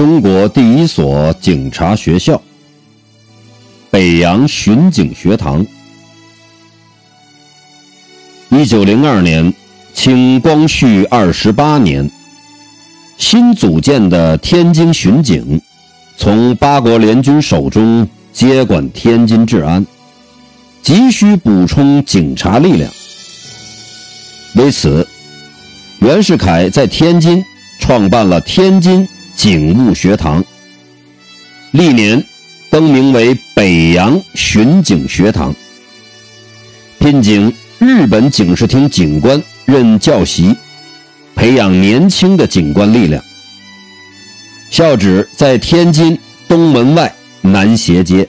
中国第一所警察学校——北洋巡警学堂。一九零二年，清光绪二十八年，新组建的天津巡警从八国联军手中接管天津治安，急需补充警察力量。为此，袁世凯在天津创办了天津警务学堂，历年更名为北洋巡警学堂，聘请日本警视厅警官任教习，培养年轻的警官力量。校址在天津东门外南斜街。